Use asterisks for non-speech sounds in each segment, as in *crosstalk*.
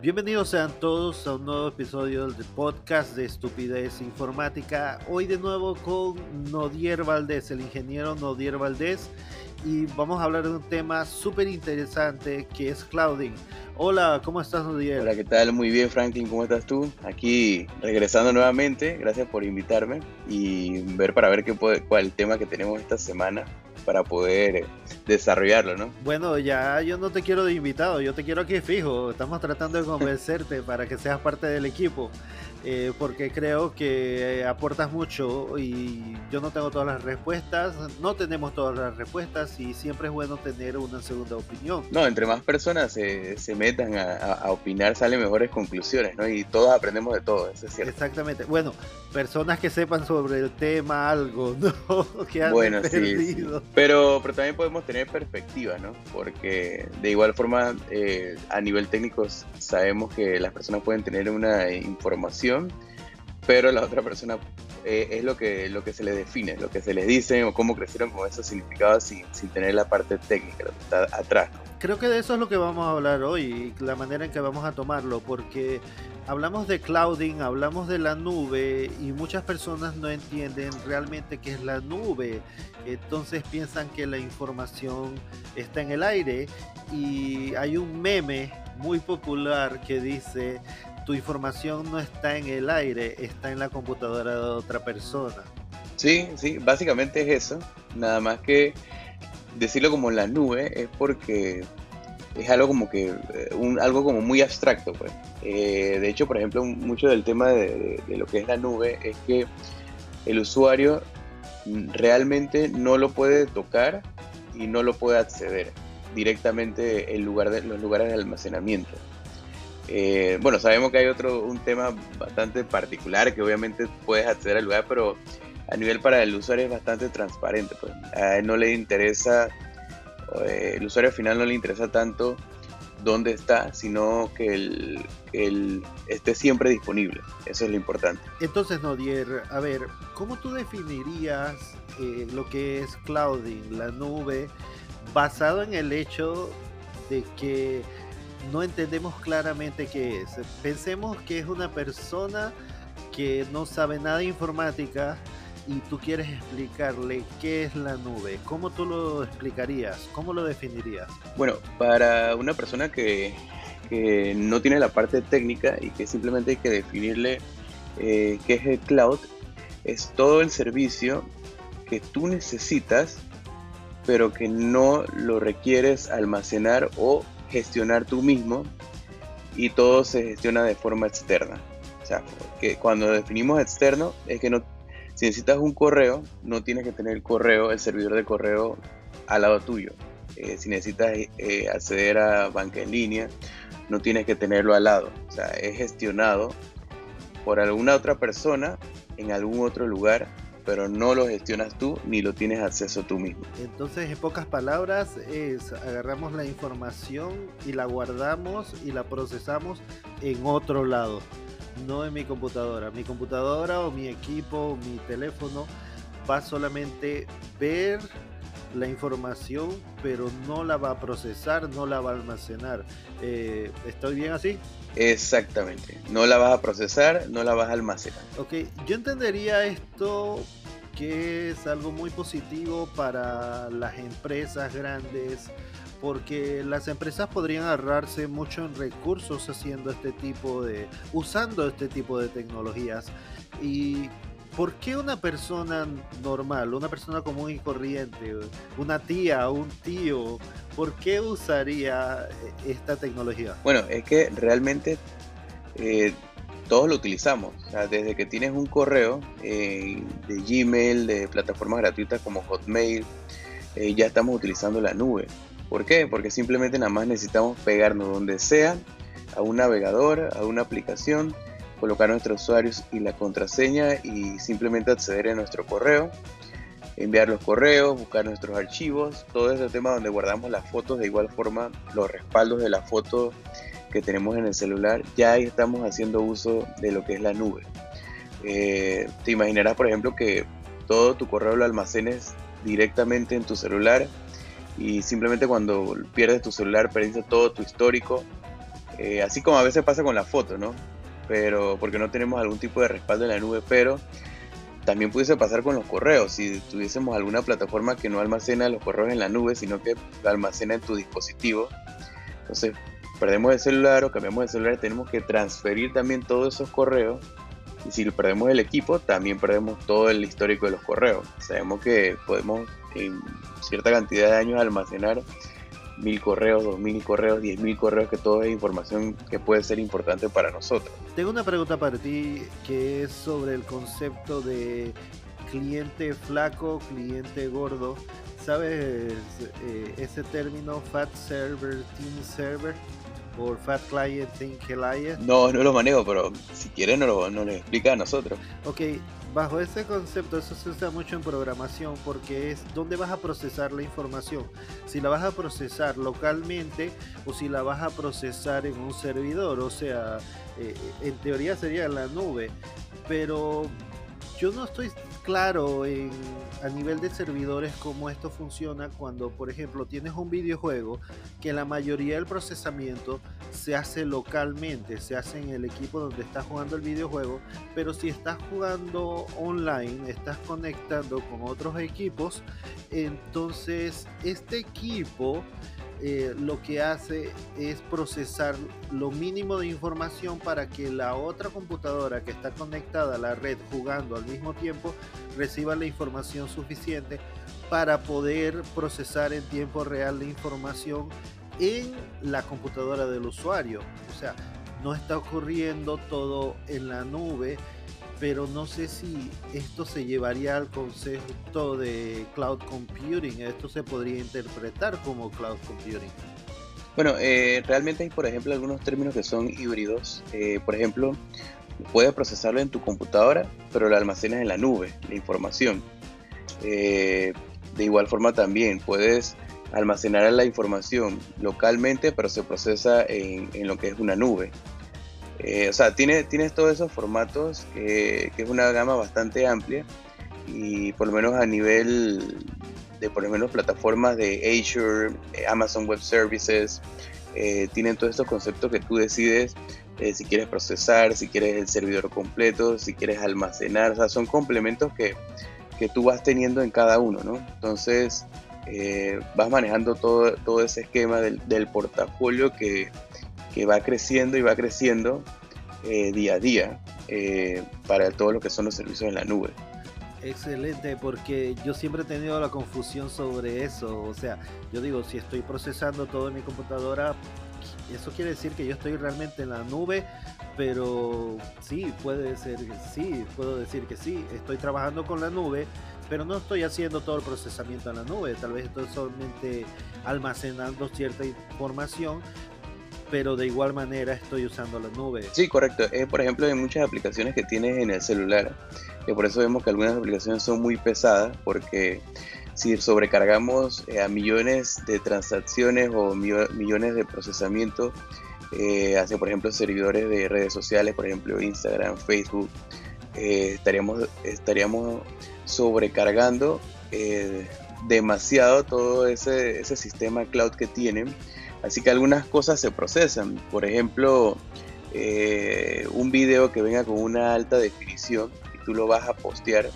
Bienvenidos sean todos a un nuevo episodio del podcast de Estupidez Informática. Hoy de nuevo con Nodier Valdés, el ingeniero Nodier Valdés, y vamos a hablar de un tema súper interesante que es clouding. Hola, ¿cómo estás Nodier? Hola, ¿qué tal? Muy bien Franklin, ¿cómo estás tú? Aquí regresando nuevamente, gracias por invitarme y ver para ver qué cuál el tema que tenemos esta semana para poder eh, desarrollarlo, ¿no? Bueno, ya yo no te quiero de invitado, yo te quiero aquí fijo. Estamos tratando de convencerte para que seas parte del equipo. Eh, porque creo que aportas mucho y yo no tengo todas las respuestas, no tenemos todas las respuestas y siempre es bueno tener una segunda opinión. No, entre más personas se, se metan a, opinar salen mejores conclusiones, ¿no? Y todos aprendemos de todo, eso es cierto. Exactamente. Bueno, personas que sepan sobre el tema algo, *laughs* ¿no? Que han bueno, perdido. Sí, Pero, pero también podemos tener perspectiva, ¿no? Porque de igual forma, eh, a nivel técnico sabemos que las personas pueden tener una información pero la otra persona eh, es lo que, lo que se les define, lo que se les dice o cómo crecieron con esos significados sin, sin tener la parte técnica, lo que está atrás. Creo que de eso es lo que vamos a hablar hoy, la manera en que vamos a tomarlo, porque hablamos de clouding, hablamos de la nube y muchas personas no entienden realmente qué es la nube. Entonces piensan que la información está en el aire y hay un meme muy popular que dice tu información no está en el aire, está en la computadora de otra persona. Sí, sí, básicamente es eso. Nada más que decirlo como la nube es porque es algo como que eh, un, algo como muy abstracto pues eh, de hecho por ejemplo mucho del tema de, lo que es la nube es que el usuario realmente no lo puede tocar y no lo puede acceder directamente en lugar de los lugares de almacenamiento eh, bueno, sabemos que hay otro, un tema bastante particular que obviamente puedes acceder al lugar, pero a nivel para el usuario es bastante transparente. Pues. A él no le interesa, eh, el usuario final no le interesa tanto dónde está, sino que el, esté siempre disponible. Eso es lo importante. Entonces, Nodier, a ver, ¿cómo tú definirías eh, lo que es clouding, la nube, basado en el hecho de que no entendemos claramente qué es. Pensemos que es una persona que no sabe nada de informática y tú quieres explicarle qué es la nube. ¿Cómo tú lo explicarías? ¿Cómo lo definirías? Bueno, para una persona que, no tiene la parte técnica y que simplemente hay que definirle eh, qué es el cloud, es todo el servicio que tú necesitas pero que no lo requieres almacenar o gestionar tú mismo y todo se gestiona de forma externa. O sea, que cuando definimos externo es que no, si necesitas un correo, no tienes que tener el correo, el servidor de correo al lado tuyo. Eh, si necesitas eh, acceder a banca en línea, no tienes que tenerlo al lado. O sea, es gestionado por alguna otra persona en algún otro lugar pero no lo gestionas tú ni lo tienes acceso tú mismo. Entonces, en pocas palabras, es agarramos la información y la guardamos y la procesamos en otro lado, no en mi computadora. Mi computadora o mi equipo o mi teléfono va solamente ver la información, pero no la va a procesar, no la va a almacenar. Eh, ¿Estoy bien así? Exactamente. No la vas a procesar, no la vas a almacenar. Ok, yo entendería esto que es algo muy positivo para las empresas grandes porque las empresas podrían ahorrarse mucho en recursos haciendo este tipo de usando este tipo de tecnologías y ¿por qué una persona normal, una persona común y corriente, una tía, un tío, por qué usaría esta tecnología? Bueno, es que realmente eh, todos lo utilizamos. desde que tienes un correo eh, de Gmail, de plataformas gratuitas como Hotmail, eh, ya estamos utilizando la nube. ¿Por qué? Porque simplemente nada más necesitamos pegarnos donde sea, a un navegador, a una aplicación, colocar nuestros usuarios y la contraseña y simplemente acceder a nuestro correo, enviar los correos, buscar nuestros archivos, todo ese tema donde guardamos las fotos, de igual forma los respaldos de la foto que tenemos en el celular, ya ahí estamos haciendo uso de lo que es la nube. Eh, te imaginarás, por ejemplo, que todo tu correo lo almacenes directamente en tu celular y simplemente cuando pierdes tu celular perdiste todo tu histórico Eh, así como a veces pasa con la foto, ¿no? Pero porque no tenemos algún tipo de respaldo en la nube, pero también pudiese pasar con los correos. Si tuviésemos alguna plataforma que no almacena los correos en la nube, sino que almacena en tu dispositivo, entonces perdemos el celular o cambiamos el celular, tenemos que transferir también todos esos correos. Y si perdemos el equipo, también perdemos todo el histórico de los correos. Sabemos que podemos en cierta cantidad de años almacenar mil correos, dos mil correos, diez mil correos, que todo es información que puede ser importante para nosotros. Tengo una pregunta para ti que es sobre el concepto de cliente flaco, cliente gordo. ¿Sabes eh, ese término Fat Server, Team Server? por Fat Client, Think Client? No, no lo manejo, pero si quieren no lo, no explica a nosotros. Ok, bajo ese concepto, eso se usa mucho en programación porque es dónde vas a procesar la información. Si la vas a procesar localmente o si la vas a procesar en un servidor, o sea, eh, en teoría sería en la nube, pero yo no estoy claro a nivel de servidores cómo esto funciona cuando, por ejemplo, tienes un videojuego que la mayoría del procesamiento se hace localmente, se hace en el equipo donde estás jugando el videojuego, pero si estás jugando online, estás conectando con otros equipos, entonces este equipo eh, lo que hace es procesar lo mínimo de información para que la otra computadora que está conectada a la red jugando al mismo tiempo reciba la información suficiente para poder procesar en tiempo real la información en la computadora del usuario. O sea, no está ocurriendo todo en la nube pero no sé si esto se llevaría al concepto de cloud computing. Esto se podría interpretar como cloud computing. Bueno, eh, realmente hay, por ejemplo, algunos términos que son híbridos. Eh, por ejemplo, puedes procesarlo en tu computadora, pero lo almacenas en la nube, la información. Eh, de igual forma también puedes almacenar la información localmente, pero se procesa en, en lo que es una nube. Eh, o sea, tiene, tienes todos esos formatos, que es una gama bastante amplia y por lo menos a nivel de por lo menos plataformas de Azure, eh, Amazon Web Services, eh, tienen todos estos conceptos que tú decides si quieres procesar, si quieres el servidor completo, si quieres almacenar, o sea, son complementos que, que tú vas teniendo en cada uno, ¿no? Entonces, vas manejando todo, todo ese esquema del portafolio que, que va creciendo y va creciendo eh, día a día eh, para todo lo que son los servicios en la nube. Excelente, porque yo siempre he tenido la confusión sobre eso. O sea, yo digo, si estoy procesando todo en mi computadora, eso quiere decir que yo estoy realmente en la nube, pero sí, puede ser, sí, puedo decir que sí, estoy trabajando con la nube, pero no estoy haciendo todo el procesamiento en la nube, tal vez estoy solamente almacenando cierta información, pero de igual manera estoy usando la nube. Sí, correcto. Eh, por ejemplo, hay muchas aplicaciones que tienes en el celular, que por eso vemos que algunas aplicaciones son muy pesadas, porque si sobrecargamos eh, a millones de transacciones o millones de procesamiento eh, hacia, por ejemplo, servidores de redes sociales, por ejemplo, Instagram, Facebook, estaríamos, estaríamos sobrecargando demasiado todo ese sistema cloud que tienen Así que algunas cosas se procesan. Por ejemplo, eh, un video que venga con una alta definición y tú lo vas a postear,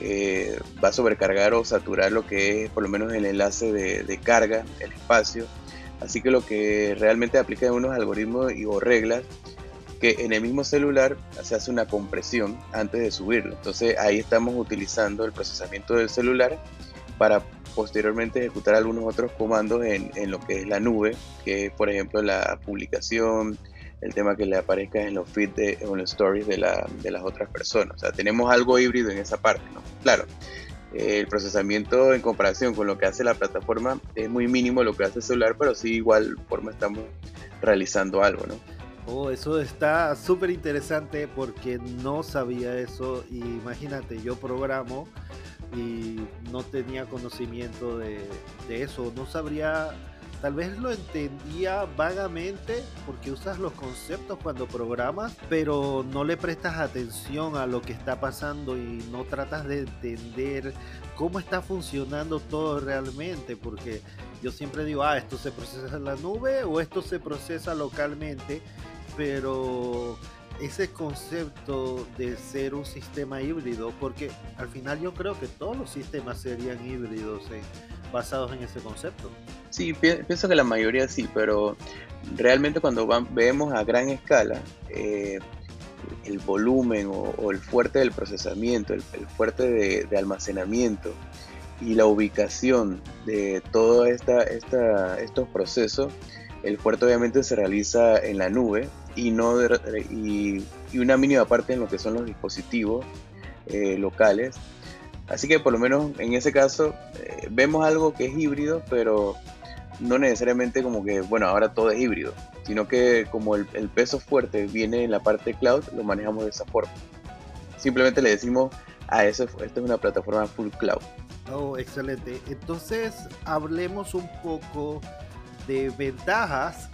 eh, va a sobrecargar o saturar lo que es por lo menos el enlace de, carga, el espacio. Así que lo que realmente aplica es unos algoritmos y o reglas que en el mismo celular se hace una compresión antes de subirlo. Entonces ahí estamos utilizando el procesamiento del celular para posteriormente ejecutar algunos otros comandos en, en, lo que es la nube, que es por ejemplo la publicación, el tema que le aparezca en los feeds de, en los stories de, la, de, las otras personas. O sea, tenemos algo híbrido en esa parte, ¿no? Claro, el procesamiento en comparación con lo que hace la plataforma es muy mínimo lo que hace el celular, pero sí igual forma estamos realizando algo, ¿no? Oh, eso está súper interesante porque no sabía eso. Imagínate, yo programo y no tenía conocimiento de, eso, no sabría, tal vez lo entendía vagamente porque usas los conceptos cuando programas, pero no le prestas atención a lo que está pasando y no tratas de entender cómo está funcionando todo realmente, porque yo siempre digo, ah, esto se procesa en la nube o esto se procesa localmente, pero ese concepto de ser un sistema híbrido, porque al final yo creo que todos los sistemas serían híbridos eh, basados en ese concepto. Sí, pienso que la mayoría sí, pero realmente cuando vemos a gran escala, eh, el volumen o, el fuerte del procesamiento, el, fuerte de, almacenamiento y la ubicación de todos esta, estos procesos, el fuerte obviamente se realiza en la nube y, no y, una mínima parte en lo que son los dispositivos eh, locales. Así que por lo menos en ese caso eh, vemos algo que es híbrido, pero no necesariamente como que, bueno, ahora todo es híbrido, sino que como el, peso fuerte viene en la parte cloud, lo manejamos de esa forma. Simplemente le decimos a eso, esta es una plataforma full cloud. Oh, excelente. Entonces, hablemos un poco de ventajas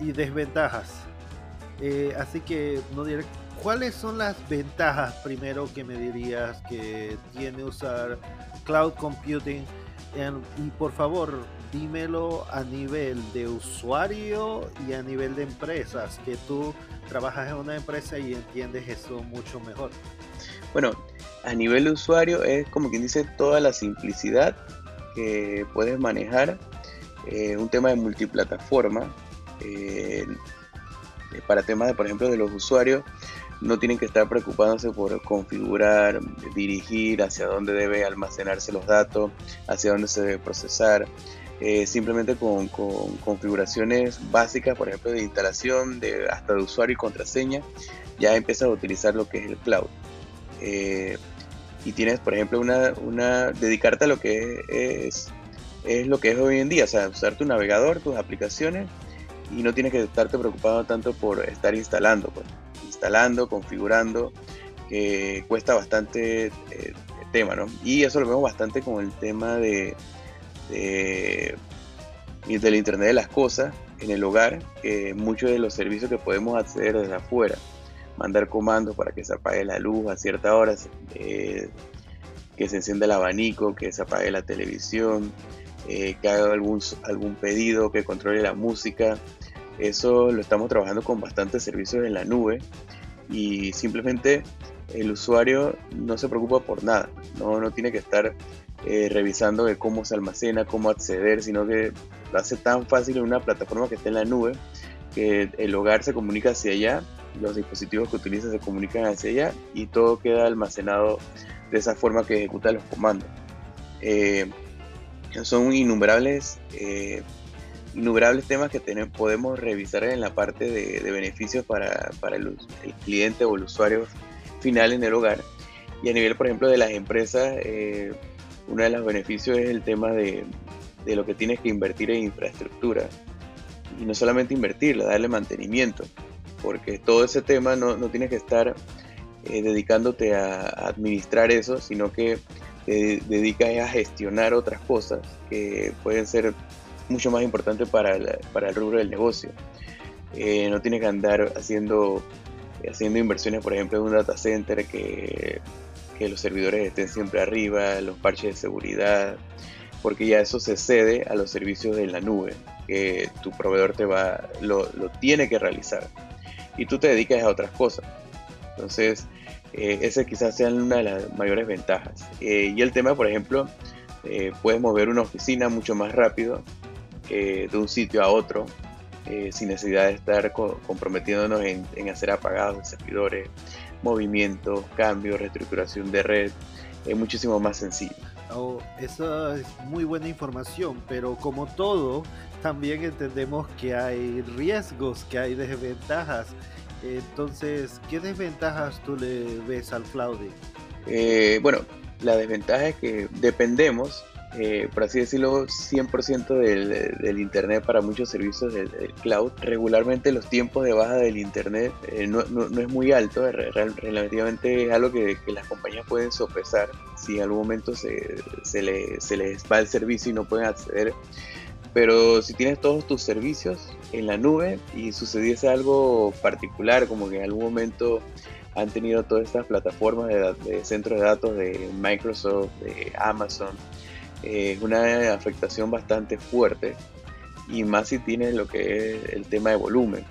y desventajas. Eh, así que no ¿cuáles son las ventajas primero que me dirías que tiene usar cloud computing? y por favor, dímelo a nivel de usuario y a nivel de empresas, que tú trabajas en una empresa y entiendes eso mucho mejor. Bueno, a nivel de usuario es como quien dice toda la simplicidad que puedes manejar, eh, un tema de multiplataforma, eh, para temas de, por ejemplo, de los usuarios, no tienen que estar preocupándose por configurar, dirigir hacia dónde debe almacenarse los datos, hacia dónde se debe procesar. Eh, simplemente con, configuraciones básicas, por ejemplo, de instalación, de, hasta de usuario y contraseña, ya empiezas a utilizar lo que es el cloud. Eh, y tienes, por ejemplo, una, una, dedicarte a lo que es, es lo que es hoy en día, o sea, usar tu navegador, tus aplicaciones, y no tienes que estarte preocupado tanto por estar instalando. Pues instalando, configurando, que cuesta bastante eh, tema, ¿no? Y eso lo vemos bastante con el tema de, de, del Internet de las Cosas en el hogar, que muchos de los servicios que podemos acceder desde afuera, mandar comandos para que se apague la luz a ciertas horas, eh, que se encienda el abanico, que se apague la televisión, eh, que haga algún, algún pedido, que controle la música, eso lo estamos trabajando con bastantes servicios en la nube y simplemente el usuario no se preocupa por nada, no, no tiene que estar eh, revisando de cómo se almacena, cómo acceder, sino que lo hace tan fácil en una plataforma que está en la nube que el hogar se comunica hacia allá, los dispositivos que utiliza se comunican hacia allá y todo queda almacenado de esa forma que ejecuta los comandos. Eh, son innumerables eh, innumerables temas que tenemos, podemos revisar en la parte de, beneficios para, el, cliente o el usuario final en el hogar. Y a nivel, por ejemplo, de las empresas, eh, uno de los beneficios es el tema de, lo que tienes que invertir en infraestructura. Y no solamente invertirla, darle mantenimiento. Porque todo ese tema no, tienes que estar eh, dedicándote a, administrar eso, sino que te dedicas a gestionar otras cosas que pueden ser mucho más importante para, para el rubro del negocio. Eh, no tienes que andar haciendo, haciendo inversiones, por ejemplo, en un data center que, que los servidores estén siempre arriba, los parches de seguridad, porque ya eso se cede a los servicios de la nube, que tu proveedor te va, lo, lo tiene que realizar. Y tú te dedicas a otras cosas. Entonces, eh, quizás sea una de las mayores ventajas. Eh, y el tema, por ejemplo, eh, puedes mover una oficina mucho más rápido eh, de un sitio a otro eh, sin necesidad de estar comprometiéndonos en, hacer apagados de servidores, movimientos, cambios, reestructuración de red. Es muchísimo más sencillo. Oh, esa es muy buena información, pero como todo, también entendemos que hay riesgos, que hay desventajas. Entonces, ¿qué desventajas tú le ves al clouding? Eh, bueno, la desventaja es que dependemos eh, por así decirlo, 100% del, del, Internet para muchos servicios del, cloud. Regularmente los tiempos de baja del Internet eh, no, no, es muy alto, relativamente es algo que, las compañías pueden sopesar si en algún momento se, se, le, les va el servicio y no pueden acceder. Pero si tienes todos tus servicios en la nube y sucediese algo particular, como que en algún momento han tenido todas estas plataformas de centros de datos de Microsoft, de Amazon, es una afectación bastante fuerte y más si tienes lo que es el tema de volumen.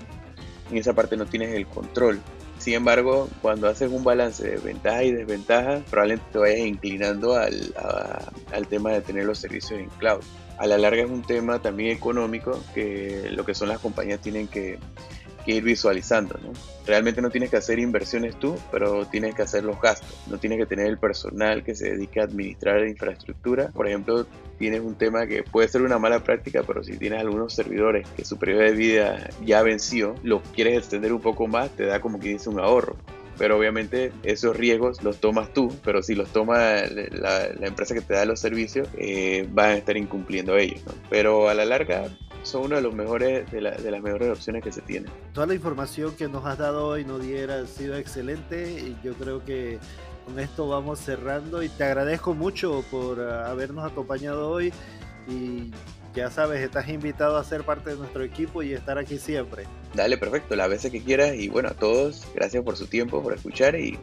En esa parte no tienes el control. Sin embargo, cuando haces un balance de ventajas y desventajas, probablemente te vayas inclinando al, al tema de tener los servicios en cloud. A la larga es un tema también económico que lo que son las compañías tienen que que ir visualizando. ¿no? Realmente no tienes que hacer inversiones tú, pero tienes que hacer los gastos. No tienes que tener el personal que se dedique a administrar la infraestructura. Por ejemplo, tienes un tema que puede ser una mala práctica, pero si tienes algunos servidores que su periodo de vida ya venció, lo quieres extender un poco más, te da como que dice un ahorro pero obviamente esos riesgos los tomas tú, pero si los toma la, empresa que te da los servicios, eh, van a estar incumpliendo ellos. Pero a la larga son una de, los mejores, de, de, las mejores opciones que se tienen. Toda la información que nos has dado hoy, Nodier, ha sido excelente y yo creo que con esto vamos cerrando y te agradezco mucho por ah, habernos acompañado hoy y ya sabes, estás invitado a ser parte de nuestro equipo y estar aquí siempre. Dale, perfecto, las veces que quieras y bueno, a todos, gracias por su tiempo, por escuchar y,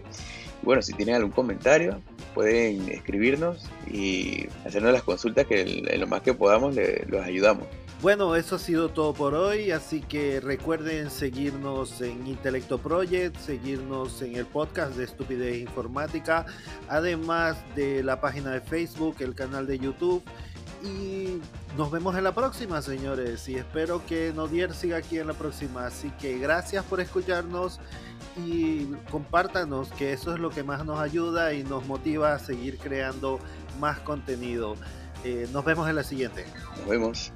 bueno, si tienen algún comentario, pueden escribirnos y hacernos las consultas que en lo más que podamos los ayudamos. Bueno, eso ha sido todo por hoy, así que recuerden seguirnos en Intelecto Project, seguirnos en el podcast de Estupidez Informática, además de la página de Facebook, el canal de YouTube. Y nos vemos en la próxima, señores. Y espero que Nodier siga aquí en la próxima. Así que gracias por escucharnos y compártanos, que eso es lo que más nos ayuda y nos motiva a seguir creando más contenido. Eh, nos vemos en la siguiente. Nos vemos.